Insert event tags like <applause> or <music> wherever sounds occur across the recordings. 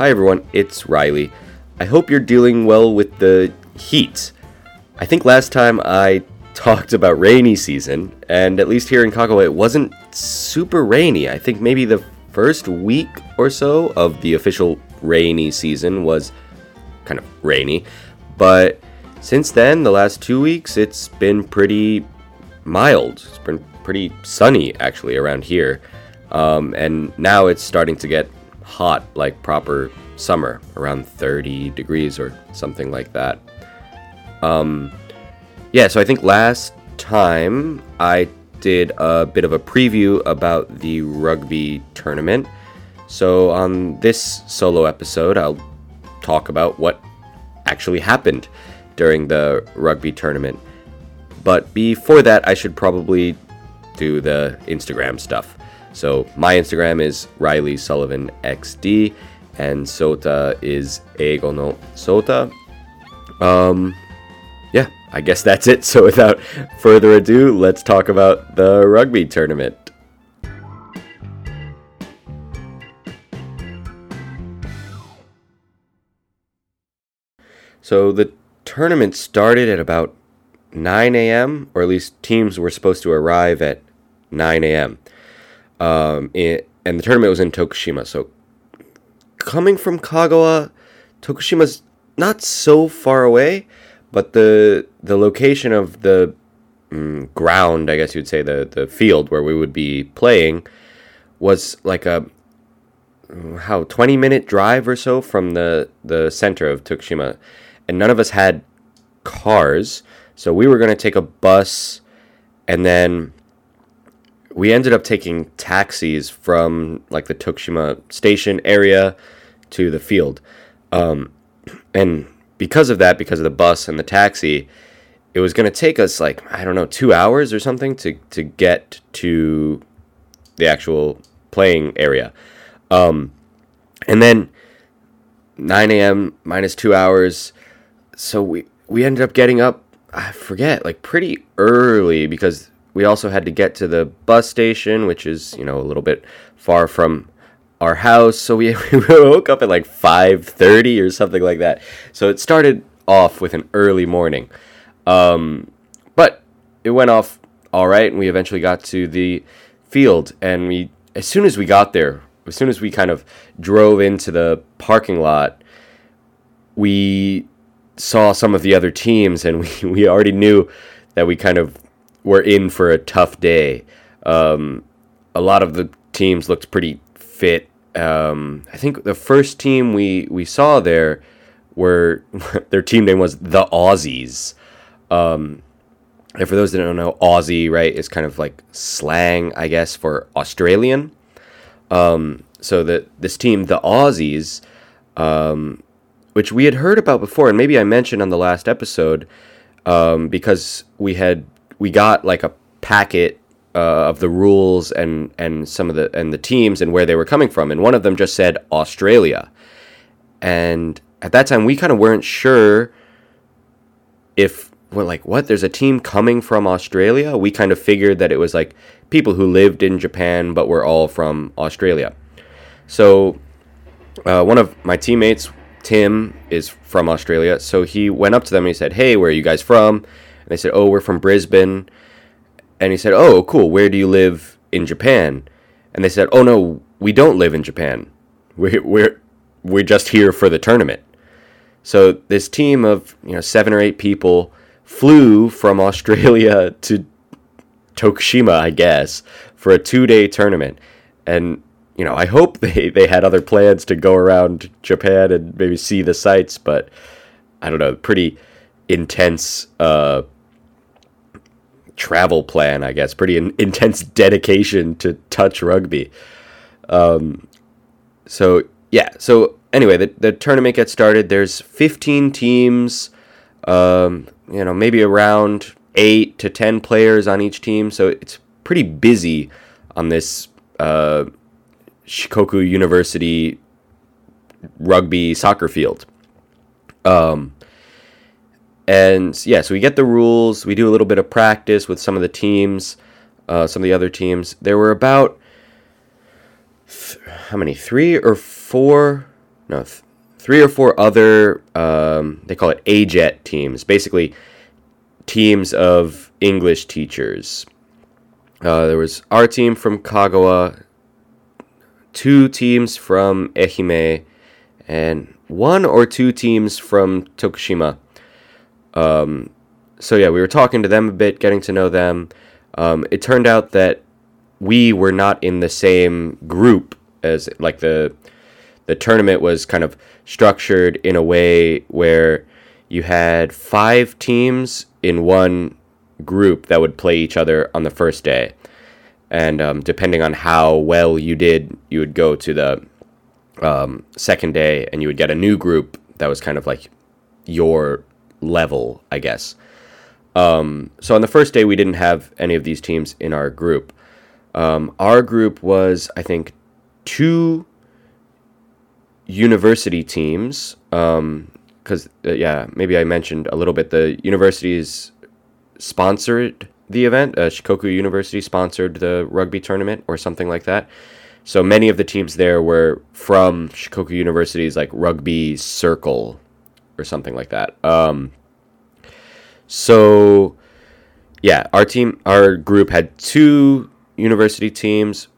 Hi everyone, it's Reilly. I hope you're dealing well with the heat. I think last time I <laughs> talked about rainy season, and at least here in Kagawa it wasn't super rainy. I think maybe the first week or so of the official rainy season was kind of rainy, but since then, the last two weeks, it's been pretty mild. It's been pretty sunny actually around here. Um, and now it's starting to get hot, like proper summer, around 30 degrees or something like that. Um, yeah, so I think last time I did a bit of a preview about the rugby tournament. So on this solo episode, I'll talk about what actually happened during the rugby tournament. But before that, I should probably do the Instagram stuff. So my Instagram is Reilly Sullivan XD, and Sota is Eigo no Sota. Um, yeah, I guess that's it. <laughs> So without further ado, let's talk about the rugby tournament. So the tournament started at about 9 a.m., or at least teams were supposed to arrive at 9 a.m. Um, it, and the tournament was in Tokushima. So coming from Kagawa, Tokushima's not so far away, but the the location of the mm, ground, I guess you'd say the the field where we would be playing, was like a how 20 minute drive or so from the the center of Tokushima, and none of us had cars, so we were gonna take a bus, and then we ended up taking taxis from like the Tokushima station area to the field. Um, and because of that, because of the bus and the taxi, it was going to take us like, I don't know, two hours or something to, to get to the actual playing area. Um, and then 9 a.m. minus two hours. So we, we ended up getting up, I forget, like pretty early because we also had to get to the bus station, which is you know a little bit far from our house. So we, <laughs> we woke up at like five thirty or something like that. So it started off with an early morning, um, but it went off all right, and we eventually got to the field. And we, as soon as we got there, as soon as we kind of drove into the parking lot, we saw some of the other teams, and <laughs> we, we already knew that we kind of were in for a tough day. Um, a lot of the teams looked pretty fit. Um, I think the first team we, we saw there were <laughs> their team name was the Aussies. Um, and for those that don't know, Aussie, right, is kind of like slang, I guess, for Australian. Um, so that this team, the Aussies, um, which we had heard about before, and maybe I mentioned on the last episode, um, because we had we got like a packet uh, of the rules and and some of the and the teams and where they were coming from, and one of them just said Australia, and at that time we kind of weren't sure if we're like what there's a team coming from Australia. We kind of figured that it was like people who lived in Japan but were all from Australia. So uh, one of my teammates, Tim, is from Australia. So he went up to them and he said, "Hey, where are you guys from?" They said, "Oh, we're from Brisbane." And he said, "Oh, cool. Where do you live in Japan?" And they said, "Oh no, we don't live in Japan. We're we're we're just here for the tournament." So this team of you know seven or eight people flew from <laughs> Australia to Tokushima, I guess, for a two-day tournament, and you know I hope <laughs> they they had other plans to go around Japan and maybe see the sights, but I don't know, pretty intense uh, travel plan, I guess. Pretty in- <laughs> intense dedication to touch rugby. Um, so yeah. So anyway, the the tournament gets started. There's 15 teams. Um, you know, maybe around eight to ten players on each team. So it's pretty busy on this uh, Shikoku University rugby soccer field. Um, and yeah, so we get the rules. We do a little bit of practice with some of the teams, uh, some of the other teams. There were about th- how many? Three or four? no, th- three or four other, um, they call it AJET teams, basically teams of English teachers. Uh, there was our team from Kagawa, two teams from Ehime, and one or two teams from Tokushima. Um, so yeah, we were talking to them a bit, getting to know them. Um, it turned out that we were not in the same group as like the the tournament was kind of structured in a way where you had five teams in one group that would play each other on the first day, and um, depending on how well you did, you would go to the um, second day, and you would get a new group that was kind of like your level, I guess. Um, so on the first day, we didn't have any of these teams in our group. Um, our group was, I think, two university teams. Because, um, uh, yeah, maybe I mentioned a little bit the universities sponsored the event. Uh, Shikoku University sponsored the rugby tournament or something like that. So many of the teams there were from Shikoku University's like rugby circle or something like that. Um, so yeah, our team, our group had two university teams.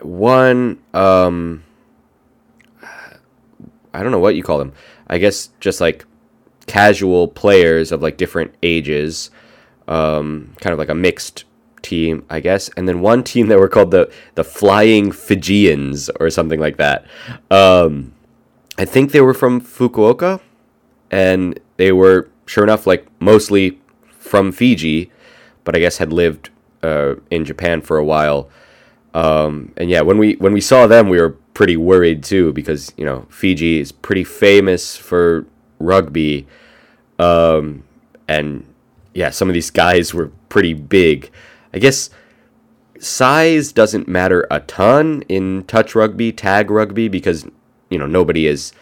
One, um, I don't know what you call them. I guess just like casual players of like different ages, um, kind of like a mixed team, I guess, and then one team that were called the the Flying Fijians or something like that. Um, I think they were from Fukuoka, and they were sure enough like mostly from Fiji, but I guess had lived uh, in Japan for a while. Um, and yeah, when we when we saw them, we were pretty worried too because you know Fiji is pretty famous for rugby, um, and yeah, some of these guys were pretty big. I guess size doesn't matter a ton in touch rugby, tag rugby, because you know nobody is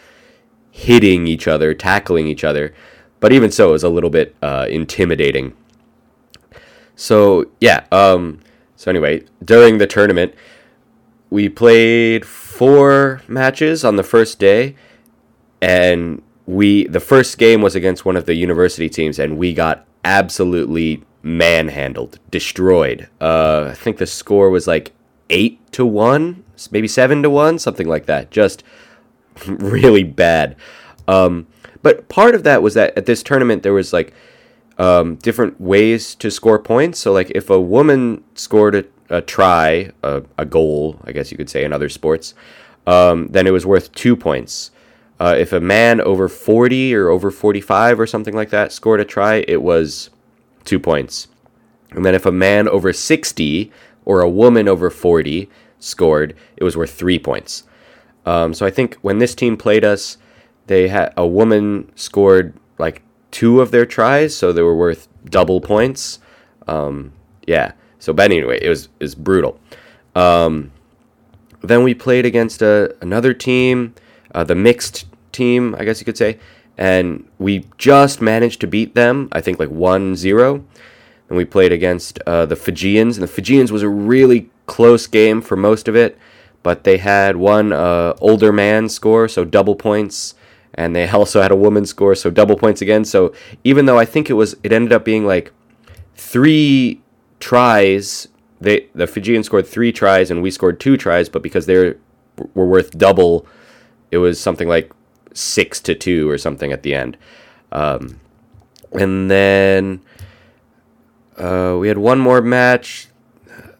hitting each other, tackling each other. But even so, it was a little bit uh, intimidating. So yeah. Um, so anyway, during the tournament, we played four matches on the first day, and we the first game was against one of the university teams, and we got absolutely manhandled, destroyed. Uh, I think the score was like eight to one, maybe seven to one, something like that. Just <laughs> really bad. Um, but part of that was that at this tournament there was like um, different ways to score points. So like if a woman scored a, a try, a, a, goal, I guess you could say in other sports, um, then it was worth two points. Uh, if a man over 40 or over 45 or something like that scored a try, it was two points. And then if a man over 60 or a woman over 40 scored, it was worth three points. Um, so I think when this team played us, they had a woman scored like two of their tries, so they were worth double points. Um, yeah. So, but anyway, it was is brutal. Um, then we played against a, another team, uh, the mixed team, I guess you could say, and we just managed to beat them. I think like 1-0. And we played against uh, the Fijians, and the Fijians was a really close game for most of it, but they had one uh, older man score, so double points and they <laughs> also had a woman score, so double points again. So even though I think it was, it ended up being like three tries. They the Fijians scored three tries and we scored two tries, but because they were worth double, it was something like six to two or something at the end. Um, and then uh, we had one more match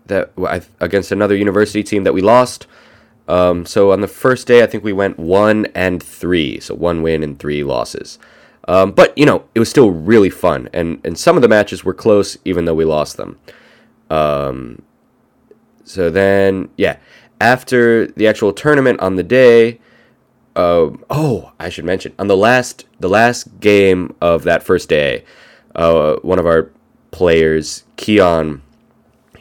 that against another university team that we lost. Um, so on the first day, I think we went one and three, so one win and three losses. Um, but you know, it was still really fun, and and some of the matches were close, even though we lost them. Um, so then, yeah, after the actual tournament on the day, uh, oh, I should mention on the last the last game of that first day, uh, one of our players, Keon,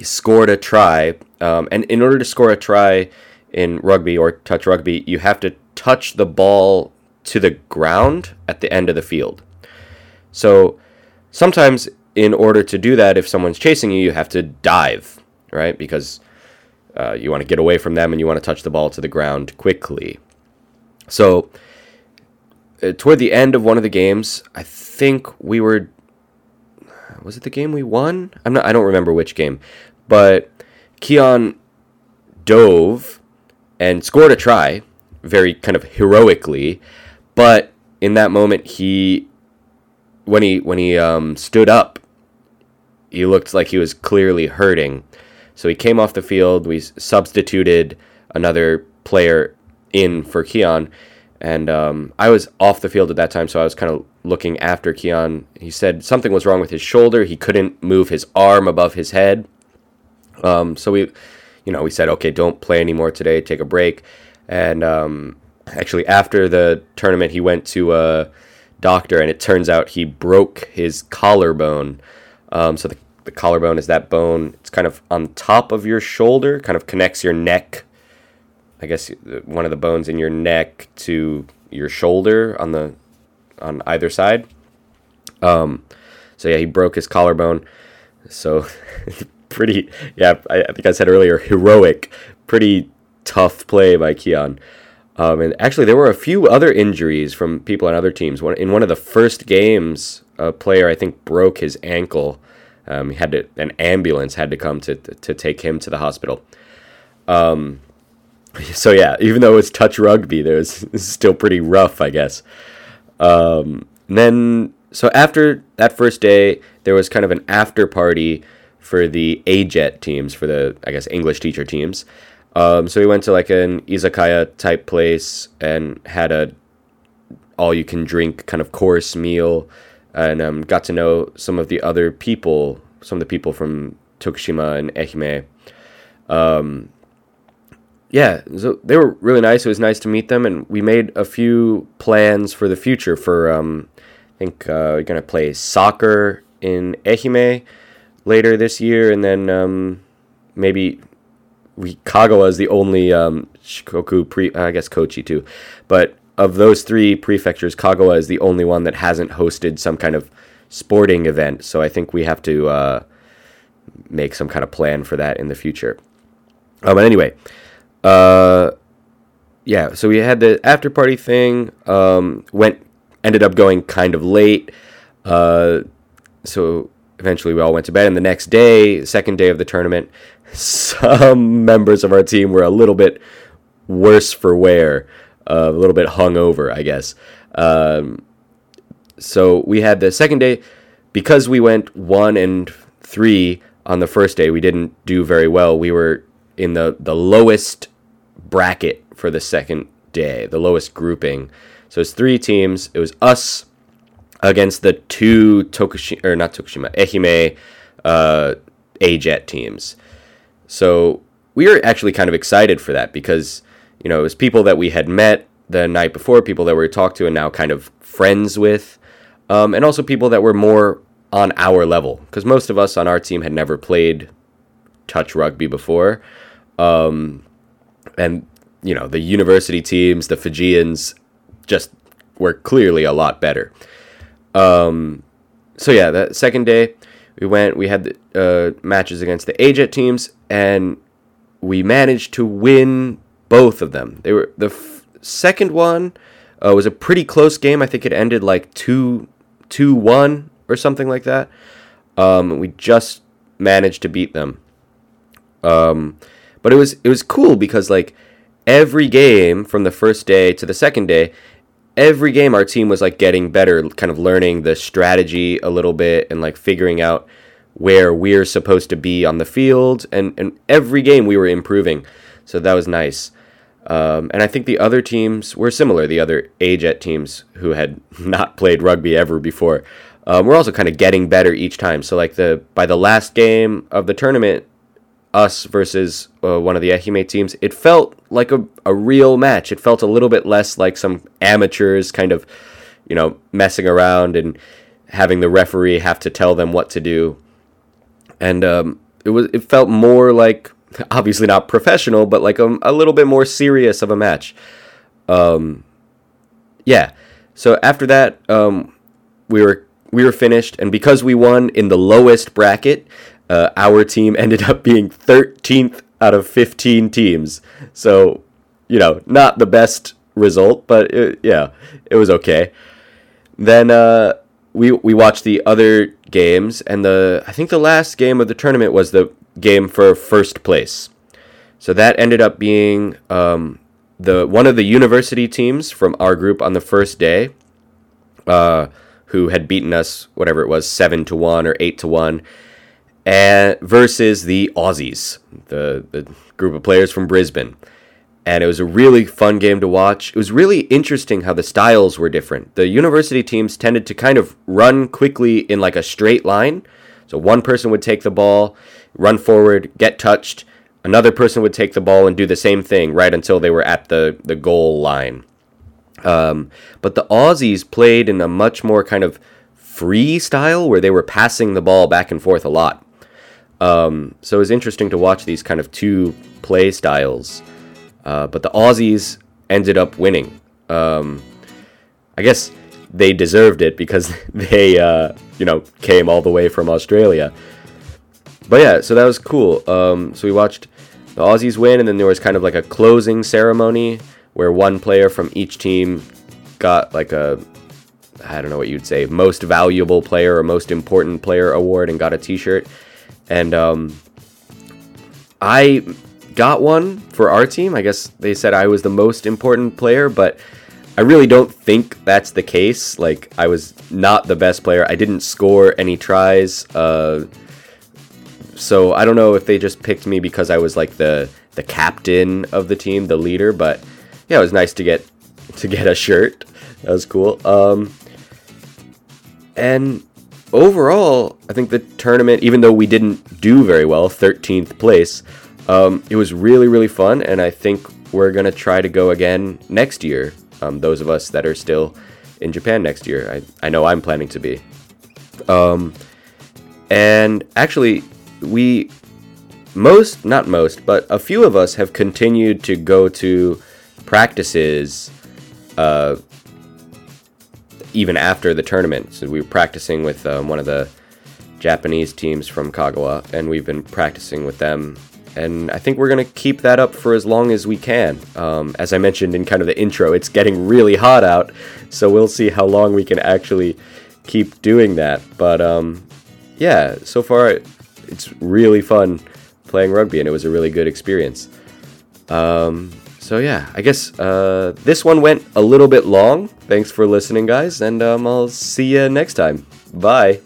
he scored a try, um, and in order to score a try in rugby or touch rugby, you have to touch the ball to the ground at the end of the field. So sometimes, in order to do that, if someone's chasing you, you have to dive, right? Because uh, you want to get away from them and you want to touch the ball to the ground quickly. So uh, toward the end of one of the games, I think we were was it the game we won? I'm not I don't remember which game. But Keon dove and scored a try very kind of heroically, but in that moment he when he when he um, stood up, he looked like he was clearly hurting. So he came off the field. We substituted another player in for Keon, and um, I was off the field at that time, so I was kind of looking after Keon. He said something was wrong with his shoulder. He couldn't move his arm above his head. Um, so we, you know, we said, okay, don't play anymore today. Take a break. And um, actually, after the tournament, he went to a doctor, and it turns out he broke his collarbone. Um, so the, the collarbone is that bone. It's kind of on top of your shoulder, kind of connects your neck I guess one of the bones in your neck to your shoulder on the on either side. Um, so yeah, he broke his collarbone. So <laughs> pretty, yeah, I, I, think I said earlier, heroic, pretty tough play by Keon. Um, and actually, there were a few other injuries from people on other teams. One, in one of the first games, a player I think broke his ankle. Um, he had to, an ambulance had to come to to take him to the hospital. Um, <laughs> so yeah, even though it's touch rugby, there's <laughs> still pretty rough, I guess. Um, then so after that first day, there was kind of an after party for the AJET teams, for the I guess English teacher teams. Um, so we went to like an izakaya type place and had a all you can drink kind of course meal, and um, got to know some of the other people, some of the people from Tokushima and Ehime. Um, yeah, so they were really nice. It was nice to meet them, and we made a few plans for the future. For um, I think uh, we're gonna play soccer in Ehime later this year, and then um, maybe we Kagawa is the only um, Shikoku pre. I guess Kochi too, but of those three prefectures, Kagawa is the only one that hasn't hosted some kind of sporting event. So I think we have to uh, make some kind of plan for that in the future. Um, but anyway. Uh, yeah, so we had the after party thing. Um, went ended up going kind of late. Uh, so eventually we all went to bed. And the next day, second day of the tournament, some <laughs> members of our team were a little bit worse for wear, uh, a little bit hungover, I guess. Um, so we had the second day because we went one and three on the first day. We didn't do very well. We were in the the lowest bracket for the second day, the lowest grouping. So it's three teams. It was us against the two Tokushima or not Tokushima, Ehime uh, AJET teams. So we were actually kind of excited for that because you know it was people that we had met the night before, people that we talked to and now kind of friends with, um, and also people that were more on our level because most of us on our team had never played touch rugby before. Um, and you know the university teams, the Fijians, just were clearly a lot better. Um, so yeah, that second day we went. We had the, uh, matches against the AJET teams, and we managed to win both of them. They were the f- second one uh, was a pretty close game. I think it ended like two two one or something like that. Um, we just managed to beat them. Um, but it was it was cool because like every game from the first day to the second day, every game our team was like getting better, kind of learning the strategy a little bit and like figuring out where we're supposed to be on the field. And and every game we were improving, so that was nice. Um, and I think the other teams were similar. The other AJET teams who had <laughs> not played rugby ever before, um, we're also kind of getting better each time. So like the by the last game of the tournament, us versus uh, one of the Ehime teams, it felt like a, a real match. It felt a little bit less like some amateurs kind of, you know, messing around and having the referee have to tell them what to do. And um, it was it felt more like <laughs> obviously not professional, but like a, a little bit more serious of a match. Um, yeah. So after that, um, we were we were finished, and because we won in the lowest bracket, uh, our team ended up being 13th out of 15 teams. So, you know, not the best result, but it, yeah, it was okay. Then uh, we we watched the other games, and the I think the last game of the tournament was the game for first place. So that ended up being um, the one of the university teams from our group on the first day, uh, who had beaten us whatever it was seven to one or eight to one, and versus the Aussies, the the group of players from Brisbane and it was a really fun game to watch. It was really interesting how the styles were different. The university teams tended to kind of run quickly in like a straight line. So one person would take the ball, run forward, get touched. Another person would take the ball and do the same thing right until they were at the, the goal line. Um, but the Aussies played in a much more kind of free style where they were passing the ball back and forth a lot. Um, so it was interesting to watch these kind of two play styles. Uh, but the Aussies ended up winning. Um, I guess they deserved it because <laughs> they, uh, you know, came all the way from Australia. But yeah, so that was cool. Um, so we watched the Aussies win, and then there was kind of like a closing ceremony where one player from each team got like a, I don't know what you'd say, most valuable player or most important player award and got a T-shirt. And um, I got one for our team. I guess they said I was the most important player, but I really don't think that's the case. Like, I was not the best player. I didn't score any tries. Uh, so I don't know if they just picked me because I was like the the captain of the team, the leader. But yeah, it was nice to get to get a shirt. That was cool. Um, and overall, I think the tournament, even though we didn't do very well, 13th place, um, it was really, really fun, and I think we're gonna try to go again next year. Um, those of us that are still in Japan next year, I, I know I'm planning to be. Um, and actually, we most, not most, but a few of us have continued to go to practices uh, even after the tournament. So we were practicing with um, one of the Japanese teams from Kagawa, and we've been practicing with them and I think we're going to keep that up for as long as we can. Um, as I mentioned in kind of the intro, it's getting really hot out, so we'll see how long we can actually keep doing that. But um, yeah, so far it's really fun playing rugby, and it was a really good experience. Um, so yeah, I guess uh, this one went a little bit long. Thanks for listening, guys, and um, I'll see you next time. Bye.